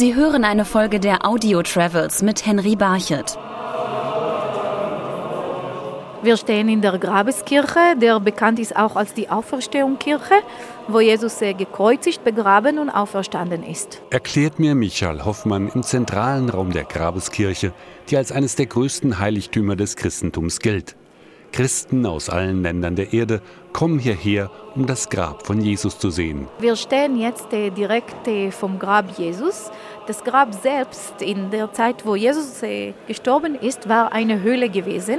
Sie hören eine Folge der Audio Travels mit Henry Barchet. Wir stehen in der Grabeskirche, der bekannt ist auch als die Auferstehungskirche, wo Jesus äh, gekreuzigt, begraben und auferstanden ist. Erklärt mir Michael Hoffmann im zentralen Raum der Grabeskirche, die als eines der größten Heiligtümer des Christentums gilt. Christen aus allen Ländern der Erde kommen hierher, um das Grab von Jesus zu sehen. Wir stehen jetzt äh, direkt äh, vom Grab Jesus. Das Grab selbst in der Zeit, wo Jesus äh, gestorben ist, war eine Höhle gewesen.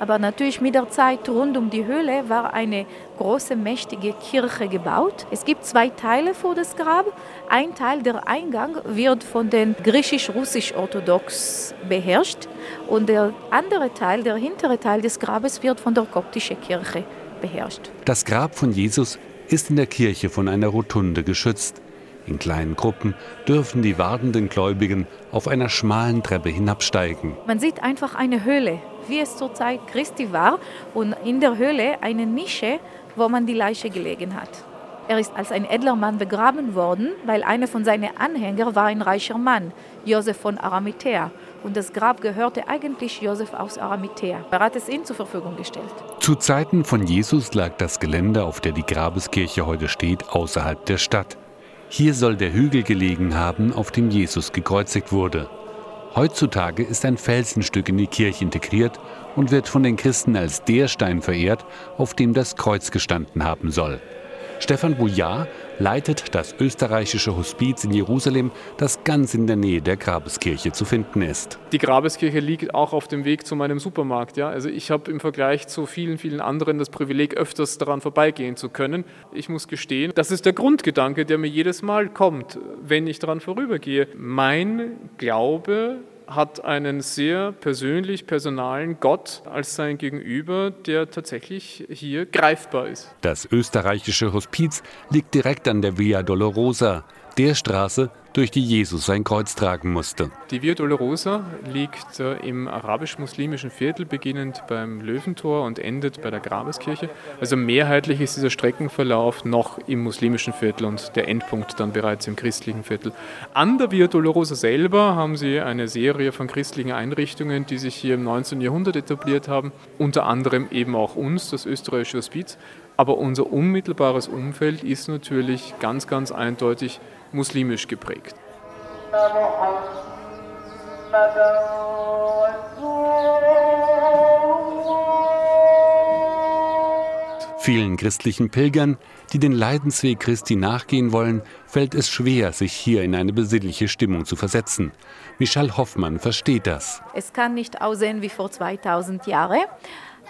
Aber natürlich mit der Zeit rund um die Höhle war eine große, mächtige Kirche gebaut. Es gibt zwei Teile vor das Grab. Ein Teil, der Eingang, wird von den griechisch-russisch-orthodox beherrscht und der andere Teil, der hintere Teil des Grabes, wird von der koptischen Kirche beherrscht. Das Grab von Jesus ist in der Kirche von einer Rotunde geschützt. In kleinen Gruppen dürfen die wartenden Gläubigen auf einer schmalen Treppe hinabsteigen. Man sieht einfach eine Höhle, wie es zur Zeit Christi war, und in der Höhle eine Nische, wo man die Leiche gelegen hat. Er ist als ein edler Mann begraben worden, weil einer von seinen Anhängern war ein reicher Mann, Josef von Arimathea. Und das Grab gehörte eigentlich Josef aus Arimathea. Er hat es ihm zur Verfügung gestellt. Zu Zeiten von Jesus lag das Gelände, auf der die Grabeskirche heute steht, außerhalb der Stadt. Hier soll der Hügel gelegen haben, auf dem Jesus gekreuzigt wurde. Heutzutage ist ein Felsenstück in die Kirche integriert und wird von den Christen als der Stein verehrt, auf dem das Kreuz gestanden haben soll. Stefan Bouillard leitet das österreichische Hospiz in Jerusalem, das ganz in der Nähe der Grabeskirche zu finden ist. Die Grabeskirche liegt auch auf dem Weg zu meinem Supermarkt. Ja? Also ich habe im Vergleich zu vielen, vielen anderen das Privileg, öfters daran vorbeigehen zu können. Ich muss gestehen, das ist der Grundgedanke, der mir jedes Mal kommt, wenn ich daran vorübergehe. Mein Glaube hat einen sehr persönlich personalen Gott als sein Gegenüber, der tatsächlich hier greifbar ist. Das österreichische Hospiz liegt direkt an der Via Dolorosa, der Straße, durch die Jesus sein Kreuz tragen musste. Die Via Dolorosa liegt äh, im arabisch-muslimischen Viertel, beginnend beim Löwentor und endet bei der Grabeskirche. Also mehrheitlich ist dieser Streckenverlauf noch im muslimischen Viertel und der Endpunkt dann bereits im christlichen Viertel. An der Via Dolorosa selber haben sie eine Serie von christlichen Einrichtungen, die sich hier im 19. Jahrhundert etabliert haben, unter anderem eben auch uns, das österreichische Hospiz. Aber unser unmittelbares Umfeld ist natürlich ganz, ganz eindeutig muslimisch geprägt. Vielen christlichen Pilgern, die den Leidensweg Christi nachgehen wollen, fällt es schwer, sich hier in eine besinnliche Stimmung zu versetzen. Michal Hoffmann versteht das. Es kann nicht aussehen wie vor 2000 Jahren.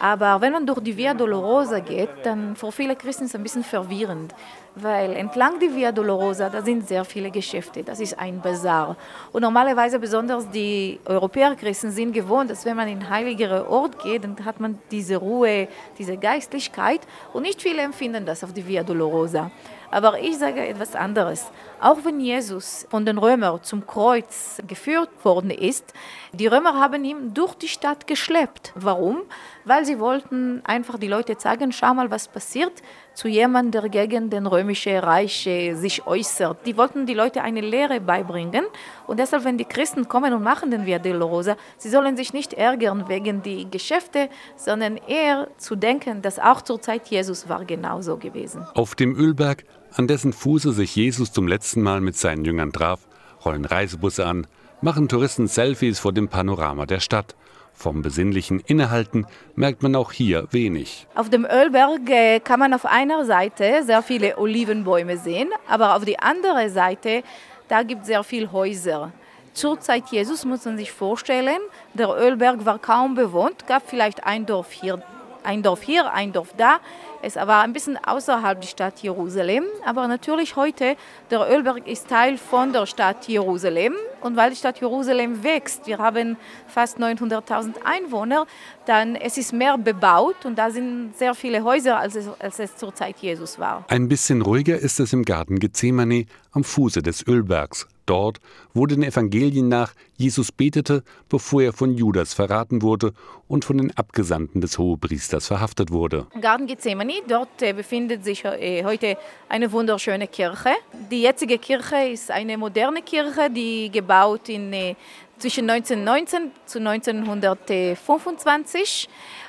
Aber wenn man durch die Via Dolorosa geht, dann für viele Christen ist es ein bisschen verwirrend, weil entlang die Via Dolorosa, da sind sehr viele Geschäfte, das ist ein Bazar. Und normalerweise besonders die Europäer-Christen sind gewohnt, dass wenn man in heiligere Ort geht, dann hat man diese Ruhe, diese Geistlichkeit und nicht viele empfinden das auf die Via Dolorosa. Aber ich sage etwas anderes. Auch wenn Jesus von den Römern zum Kreuz geführt worden ist, die Römer haben ihn durch die Stadt geschleppt. Warum? Weil sie wollten einfach die Leute zeigen, schau mal, was passiert zu jemandem, der gegen den römischen Reich sich äußert. Die wollten die Leute eine Lehre beibringen. Und deshalb, wenn die Christen kommen und machen den Via Dolorosa, sie sollen sich nicht ärgern wegen die Geschäfte, sondern eher zu denken, dass auch zur Zeit Jesus war genauso gewesen. Auf dem Ölberg an dessen Fuße sich Jesus zum letzten Mal mit seinen Jüngern traf, rollen Reisebusse an, machen Touristen Selfies vor dem Panorama der Stadt. Vom besinnlichen Innehalten merkt man auch hier wenig. Auf dem Ölberg äh, kann man auf einer Seite sehr viele Olivenbäume sehen, aber auf der anderen Seite, da gibt es sehr viele Häuser. Zur Zeit Jesus muss man sich vorstellen, der Ölberg war kaum bewohnt, gab vielleicht ein Dorf hier, ein Dorf hier, ein Dorf da. Es war ein bisschen außerhalb der Stadt Jerusalem, aber natürlich heute, der Ölberg ist Teil von der Stadt Jerusalem und weil die Stadt Jerusalem wächst, wir haben fast 900.000 Einwohner, dann es ist mehr bebaut und da sind sehr viele Häuser, als es, als es zur Zeit Jesus war. Ein bisschen ruhiger ist es im Garten Gethsemane am Fuße des Ölbergs. Dort, wo den Evangelien nach Jesus betete, bevor er von Judas verraten wurde und von den Abgesandten des Hohepriesters verhaftet wurde. Garten Gethsemane. Dort befindet sich heute eine wunderschöne Kirche. Die jetzige Kirche ist eine moderne Kirche, die gebaut in, zwischen 1919 zu 1925.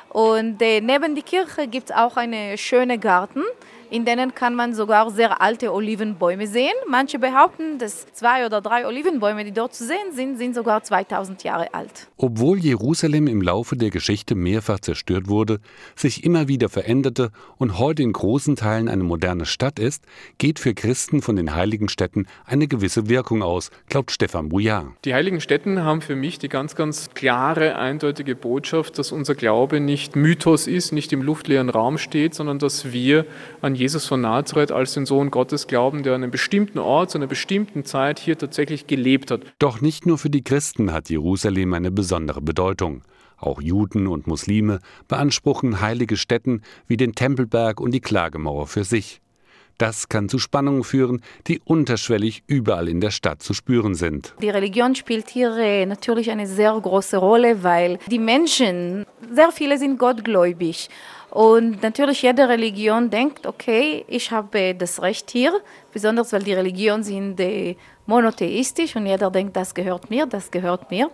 Und neben der Kirche gibt es auch einen schönen Garten in denen kann man sogar sehr alte Olivenbäume sehen. Manche behaupten, dass zwei oder drei Olivenbäume, die dort zu sehen sind, sind sogar 2000 Jahre alt. Obwohl Jerusalem im Laufe der Geschichte mehrfach zerstört wurde, sich immer wieder veränderte und heute in großen Teilen eine moderne Stadt ist, geht für Christen von den heiligen Städten eine gewisse Wirkung aus, glaubt Stefan Bouillard. Die heiligen Städten haben für mich die ganz, ganz klare, eindeutige Botschaft, dass unser Glaube nicht Mythos ist, nicht im luftleeren Raum steht, sondern dass wir an Jesus von Nazareth als den Sohn Gottes glauben, der an einem bestimmten Ort, zu einer bestimmten Zeit hier tatsächlich gelebt hat. Doch nicht nur für die Christen hat Jerusalem eine besondere Bedeutung. Auch Juden und Muslime beanspruchen heilige Stätten wie den Tempelberg und die Klagemauer für sich. Das kann zu Spannungen führen, die unterschwellig überall in der Stadt zu spüren sind. Die Religion spielt hier äh, natürlich eine sehr große Rolle, weil die Menschen, sehr viele sind gottgläubig. Und natürlich jede Religion denkt, okay, ich habe das Recht hier, besonders weil die Religionen sind äh, monotheistisch und jeder denkt, das gehört mir, das gehört mir.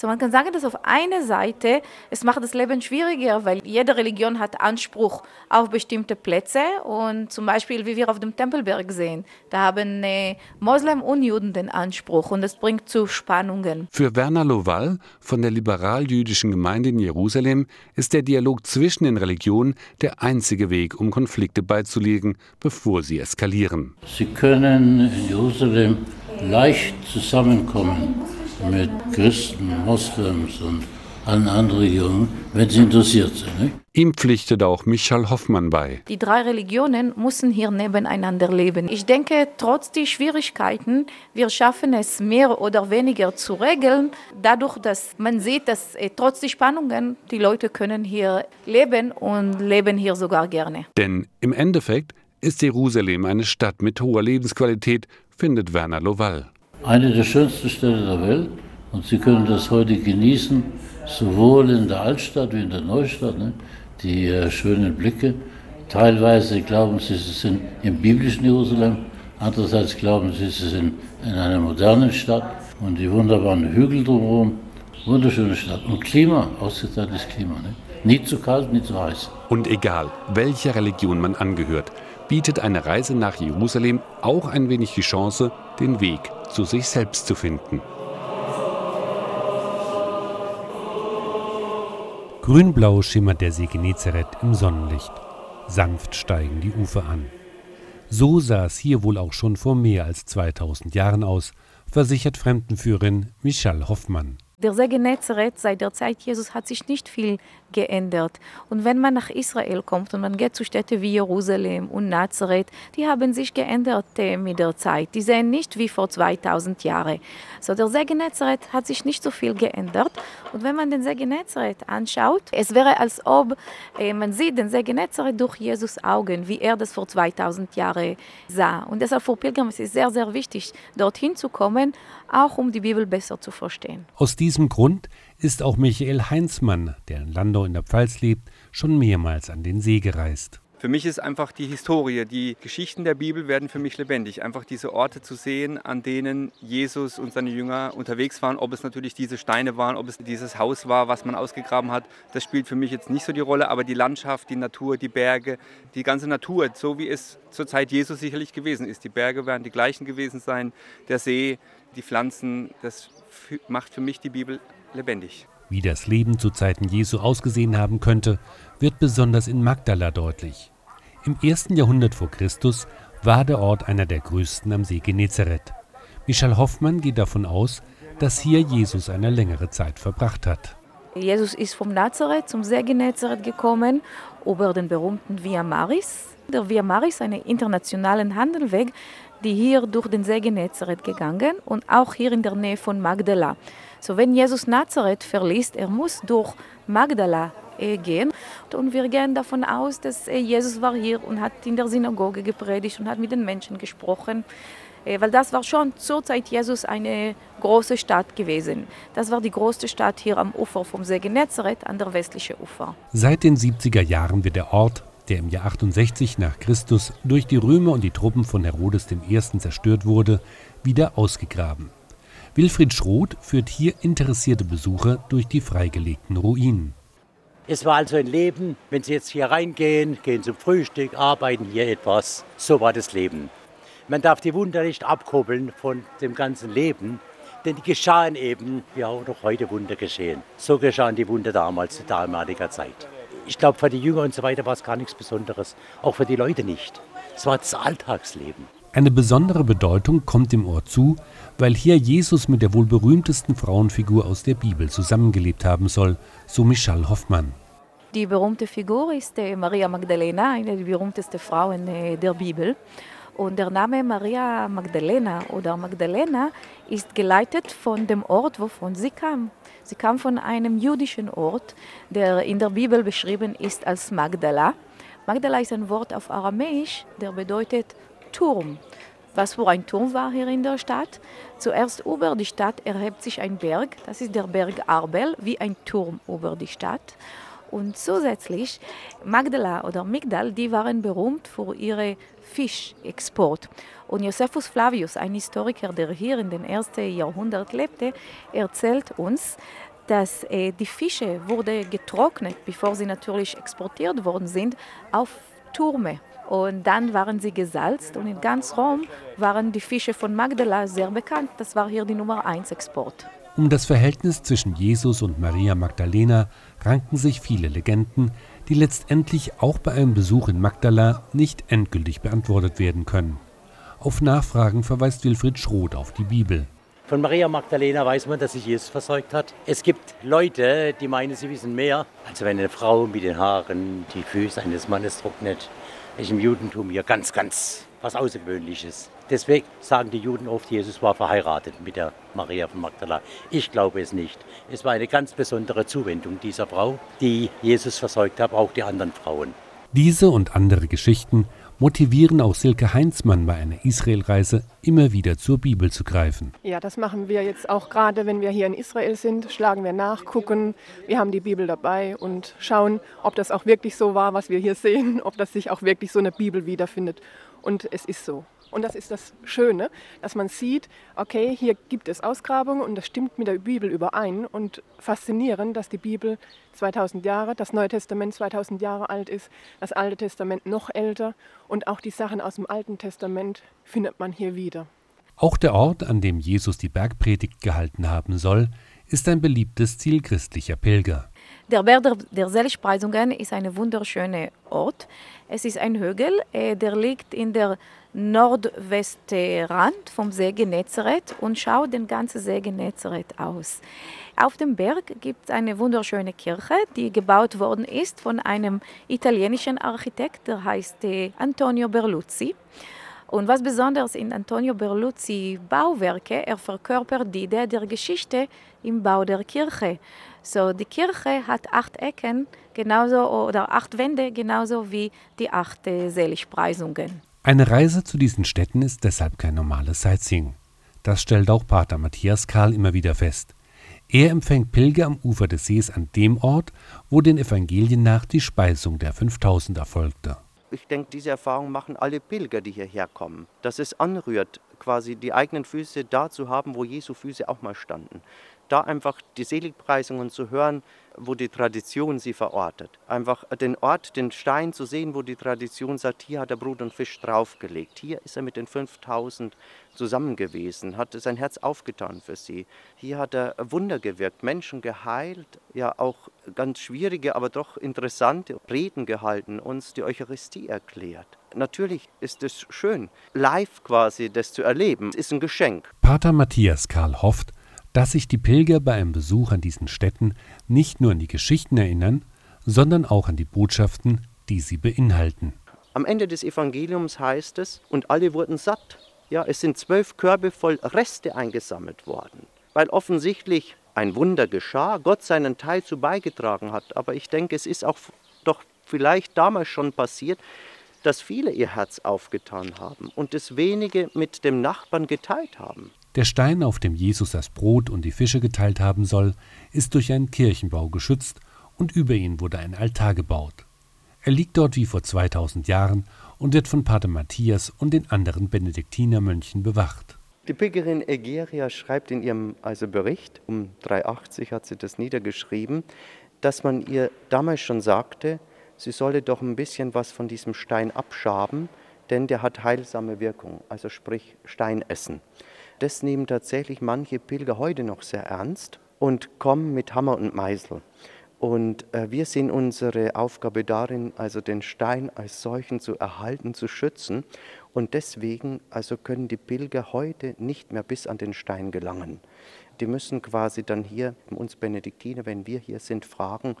So man kann sagen, dass auf einer Seite es macht das Leben schwieriger, weil jede Religion hat Anspruch auf bestimmte Plätze und zum Beispiel, wie wir auf dem Tempelberg sehen, da haben äh, Moslem und Juden den Anspruch und das bringt zu Spannungen. Für Werner Lowall von der liberal-jüdischen Gemeinde in Jerusalem ist der Dialog zwischen den Religionen der einzige Weg, um Konflikte beizulegen, bevor sie eskalieren. Sie können in Jerusalem leicht zusammenkommen mit Christen, Moslems und allen anderen Religionen, wenn sie interessiert sind. Nicht? Ihm pflichtet auch Michal Hoffmann bei. Die drei Religionen müssen hier nebeneinander leben. Ich denke, trotz der Schwierigkeiten, wir schaffen es mehr oder weniger zu regeln, dadurch, dass man sieht, dass äh, trotz der Spannungen die Leute können hier leben und leben hier sogar gerne. Denn im Endeffekt ist Jerusalem eine Stadt mit hoher Lebensqualität, findet Werner Lowall. Eine der schönsten Städte der Welt und Sie können das heute genießen, sowohl in der Altstadt wie in der Neustadt, ne? die äh, schönen Blicke. Teilweise glauben Sie, Sie sind im biblischen Jerusalem, andererseits glauben Sie, Sie sind in einer modernen Stadt und die wunderbaren Hügel drumherum. Wunderschöne Stadt. Und Klima, ausgezeichntes Klima. Ne? Nie zu kalt, nie zu heiß. Und egal, welcher Religion man angehört, bietet eine Reise nach Jerusalem auch ein wenig die Chance, den Weg zu sich selbst zu finden. Grünblau schimmert der See Genezareth im Sonnenlicht. Sanft steigen die Ufer an. So sah es hier wohl auch schon vor mehr als 2000 Jahren aus, versichert Fremdenführerin Michal Hoffmann. Der See Genezareth seit der Zeit Jesus hat sich nicht viel geändert. Und wenn man nach Israel kommt und man geht zu Städten wie Jerusalem und Nazareth, die haben sich geändert äh, mit der Zeit. Die sehen nicht wie vor 2000 Jahren. So der See Genezareth hat sich nicht so viel geändert. Und wenn man den See Genezareth anschaut, es wäre als ob äh, man sieht den See Genezareth durch Jesus Augen, wie er das vor 2000 Jahren sah. Und deshalb für Pilger ist es sehr, sehr wichtig, dorthin zu kommen, auch um die Bibel besser zu verstehen. Aus diesem Grund ist auch Michael Heinzmann, der in Landau in der Pfalz lebt, schon mehrmals an den See gereist. Für mich ist einfach die Historie, die Geschichten der Bibel werden für mich lebendig. Einfach diese Orte zu sehen, an denen Jesus und seine Jünger unterwegs waren. Ob es natürlich diese Steine waren, ob es dieses Haus war, was man ausgegraben hat, das spielt für mich jetzt nicht so die Rolle. Aber die Landschaft, die Natur, die Berge, die ganze Natur, so wie es zur Zeit Jesus sicherlich gewesen ist. Die Berge werden die gleichen gewesen sein, der See, die Pflanzen, das macht für mich die Bibel lebendig. Wie das Leben zu Zeiten Jesu ausgesehen haben könnte, wird besonders in Magdala deutlich. Im ersten Jahrhundert vor Christus war der Ort einer der größten am See Genezareth. Michel Hoffmann geht davon aus, dass hier Jesus eine längere Zeit verbracht hat. Jesus ist vom Nazareth zum See Genezareth gekommen über den berühmten Via Maris. Der Via Maris, einen internationalen Handelweg, die hier durch den See Genezareth gegangen und auch hier in der Nähe von Magdala. So wenn Jesus Nazareth verliest, er muss durch Magdala äh, gehen. Und wir gehen davon aus, dass äh, Jesus war hier und hat in der Synagoge gepredigt und hat mit den Menschen gesprochen. Äh, weil das war schon zur Zeit Jesus eine große Stadt gewesen. Das war die größte Stadt hier am Ufer vom See Genezareth an der westlichen Ufer. Seit den 70er Jahren wird der Ort der im Jahr 68 nach Christus durch die Römer und die Truppen von Herodes I. zerstört wurde, wieder ausgegraben. Wilfried Schroth führt hier interessierte Besucher durch die freigelegten Ruinen. Es war also ein Leben, wenn Sie jetzt hier reingehen, gehen zum Frühstück, arbeiten hier etwas. So war das Leben. Man darf die Wunder nicht abkuppeln von dem ganzen Leben, denn die geschahen eben, wie auch noch heute Wunder geschehen. So geschahen die Wunder damals, zu damaliger Zeit. Ich glaube, für die Jünger und so weiter war es gar nichts Besonderes, auch für die Leute nicht. Es war das Alltagsleben. Eine besondere Bedeutung kommt dem Ort zu, weil hier Jesus mit der wohl berühmtesten Frauenfigur aus der Bibel zusammengelebt haben soll, so Michal Hoffmann. Die berühmte Figur ist äh, Maria Magdalena, eine der berühmtesten Frauen äh, der Bibel. Und der Name Maria Magdalena oder Magdalena ist geleitet von dem Ort, wovon sie kam. Sie kam von einem jüdischen Ort, der in der Bibel beschrieben ist als Magdala. Magdala ist ein Wort auf Aramäisch, der bedeutet Turm. Was für ein Turm war hier in der Stadt? Zuerst über die Stadt erhebt sich ein Berg, das ist der Berg Arbel, wie ein Turm über die Stadt. Und zusätzlich Magdala oder Migdal, die waren berühmt für ihre Fischexport. Und Josephus Flavius, ein Historiker, der hier in den ersten Jahrhundert lebte, erzählt uns, dass äh, die Fische wurde getrocknet, bevor sie natürlich exportiert worden sind, auf Turme. Und dann waren sie gesalzt und in ganz Rom waren die Fische von Magdala sehr bekannt. Das war hier die Nummer 1 Export. Um das Verhältnis zwischen Jesus und Maria Magdalena ranken sich viele Legenden, die letztendlich auch bei einem Besuch in Magdala nicht endgültig beantwortet werden können. Auf Nachfragen verweist Wilfried Schroth auf die Bibel. Von Maria Magdalena weiß man, dass sich Jesus versorgt hat. Es gibt Leute, die meinen, sie wissen mehr. Also wenn eine Frau mit den Haaren die Füße eines Mannes trocknet, ist im Judentum ja ganz, ganz was Außergewöhnliches. Deswegen sagen die Juden oft, Jesus war verheiratet mit der Maria von Magdala. Ich glaube es nicht. Es war eine ganz besondere Zuwendung dieser Frau, die Jesus versorgt hat, auch die anderen Frauen. Diese und andere Geschichten motivieren auch Silke Heinzmann bei einer Israelreise immer wieder zur Bibel zu greifen. Ja, das machen wir jetzt auch gerade, wenn wir hier in Israel sind, schlagen wir nach, gucken, wir haben die Bibel dabei und schauen, ob das auch wirklich so war, was wir hier sehen, ob das sich auch wirklich so eine Bibel wiederfindet. Und es ist so. Und das ist das Schöne, dass man sieht, okay, hier gibt es Ausgrabungen und das stimmt mit der Bibel überein. Und faszinierend, dass die Bibel 2000 Jahre, das Neue Testament 2000 Jahre alt ist, das Alte Testament noch älter und auch die Sachen aus dem Alten Testament findet man hier wieder. Auch der Ort, an dem Jesus die Bergpredigt gehalten haben soll, ist ein beliebtes Ziel christlicher Pilger. Der Berg der, Seligpreisungen ist ein wunderschöner Ort. Es ist ein Hügel, äh, der liegt in der Nordwestrand vom See Genezareth und schaut den ganzen See Genezareth aus. Auf dem Berg gibt es eine wunderschöne Kirche, die gebaut worden ist von einem italienischen Architekt, der heißt äh, Antonio Berluzzi. Und was besonders in Antonio Berluzzi Bauwerke, er verkörpert die Idee der Geschichte im Bau der Kirche. So, die Kirche hat acht Ecken genauso oder acht Wände genauso wie die acht äh, Seligpreisungen. Eine Reise zu diesen Städten ist deshalb kein normales Sightseeing. Das stellt auch Pater Matthias Karl immer wieder fest. Er empfängt Pilger am Ufer des Sees an dem Ort, wo den Evangelien nach die Speisung der 5000 erfolgte. Ich denke, diese Erfahrung machen alle Pilger, die hierher kommen. Dass es anrührt, quasi die eigenen Füße da zu haben, wo Jesu Füße auch mal standen da einfach die Seligpreisungen zu hören, wo die Tradition sie verortet. Einfach den Ort, den Stein zu sehen, wo die Tradition sagt, hier hat er Brot und Fisch draufgelegt. Hier ist er mit den 5000 zusammen gewesen, hat sein Herz aufgetan für sie. Hier hat er Wunder gewirkt, Menschen geheilt, ja auch ganz schwierige, aber doch interessante Reden gehalten, uns die Eucharistie erklärt. Natürlich ist es schön, live quasi das zu erleben. Es ist ein Geschenk. Pater Matthias Karl hofft, dass sich die Pilger bei einem Besuch an diesen Städten nicht nur an die Geschichten erinnern, sondern auch an die Botschaften, die sie beinhalten. Am Ende des Evangeliums heißt es, und alle wurden satt. Ja, es sind zwölf Körbe voll Reste eingesammelt worden, weil offensichtlich ein Wunder geschah, Gott seinen Teil zu beigetragen hat. Aber ich denke, es ist auch doch vielleicht damals schon passiert, dass viele ihr Herz aufgetan haben und das wenige mit dem Nachbarn geteilt haben. Der Stein, auf dem Jesus das Brot und die Fische geteilt haben soll, ist durch einen Kirchenbau geschützt und über ihn wurde ein Altar gebaut. Er liegt dort wie vor 2000 Jahren und wird von Pater Matthias und den anderen Benediktinermönchen bewacht. Die Pilgerin Egeria schreibt in ihrem also Bericht, um 380 hat sie das niedergeschrieben, dass man ihr damals schon sagte, sie solle doch ein bisschen was von diesem Stein abschaben, denn der hat heilsame Wirkung, also sprich Stein essen. Das nehmen tatsächlich manche Pilger heute noch sehr ernst und kommen mit Hammer und Meißel. Und äh, wir sehen unsere Aufgabe darin, also den Stein als solchen zu erhalten, zu schützen. Und deswegen also können die Pilger heute nicht mehr bis an den Stein gelangen. Die müssen quasi dann hier, uns Benediktiner, wenn wir hier sind, fragen,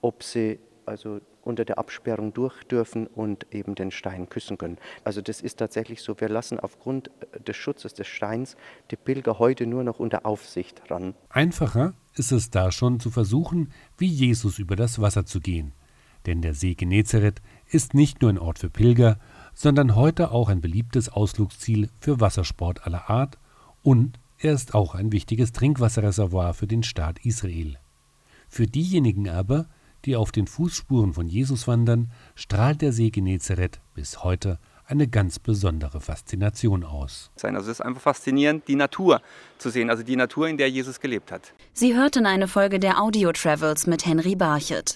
ob sie also unter der Absperrung durch dürfen und eben den Stein küssen können. Also das ist tatsächlich so, wir lassen aufgrund äh, des Schutzes des Steins die Pilger heute nur noch unter Aufsicht ran. Einfacher ist es da schon zu versuchen, wie Jesus über das Wasser zu gehen. Denn der See Genezareth ist nicht nur ein Ort für Pilger, sondern heute auch ein beliebtes Ausflugsziel für Wassersport aller Art und er ist auch ein wichtiges Trinkwasserreservoir für den Staat Israel. Für diejenigen aber, die auf den Fußspuren von Jesus wandern, strahlt der See Genezareth bis heute eine ganz besondere Faszination aus. Also es ist einfach faszinierend, die Natur zu sehen, also die Natur, in der Jesus gelebt hat. Sie hörten eine Folge der Audio Travels mit Henry Barchet.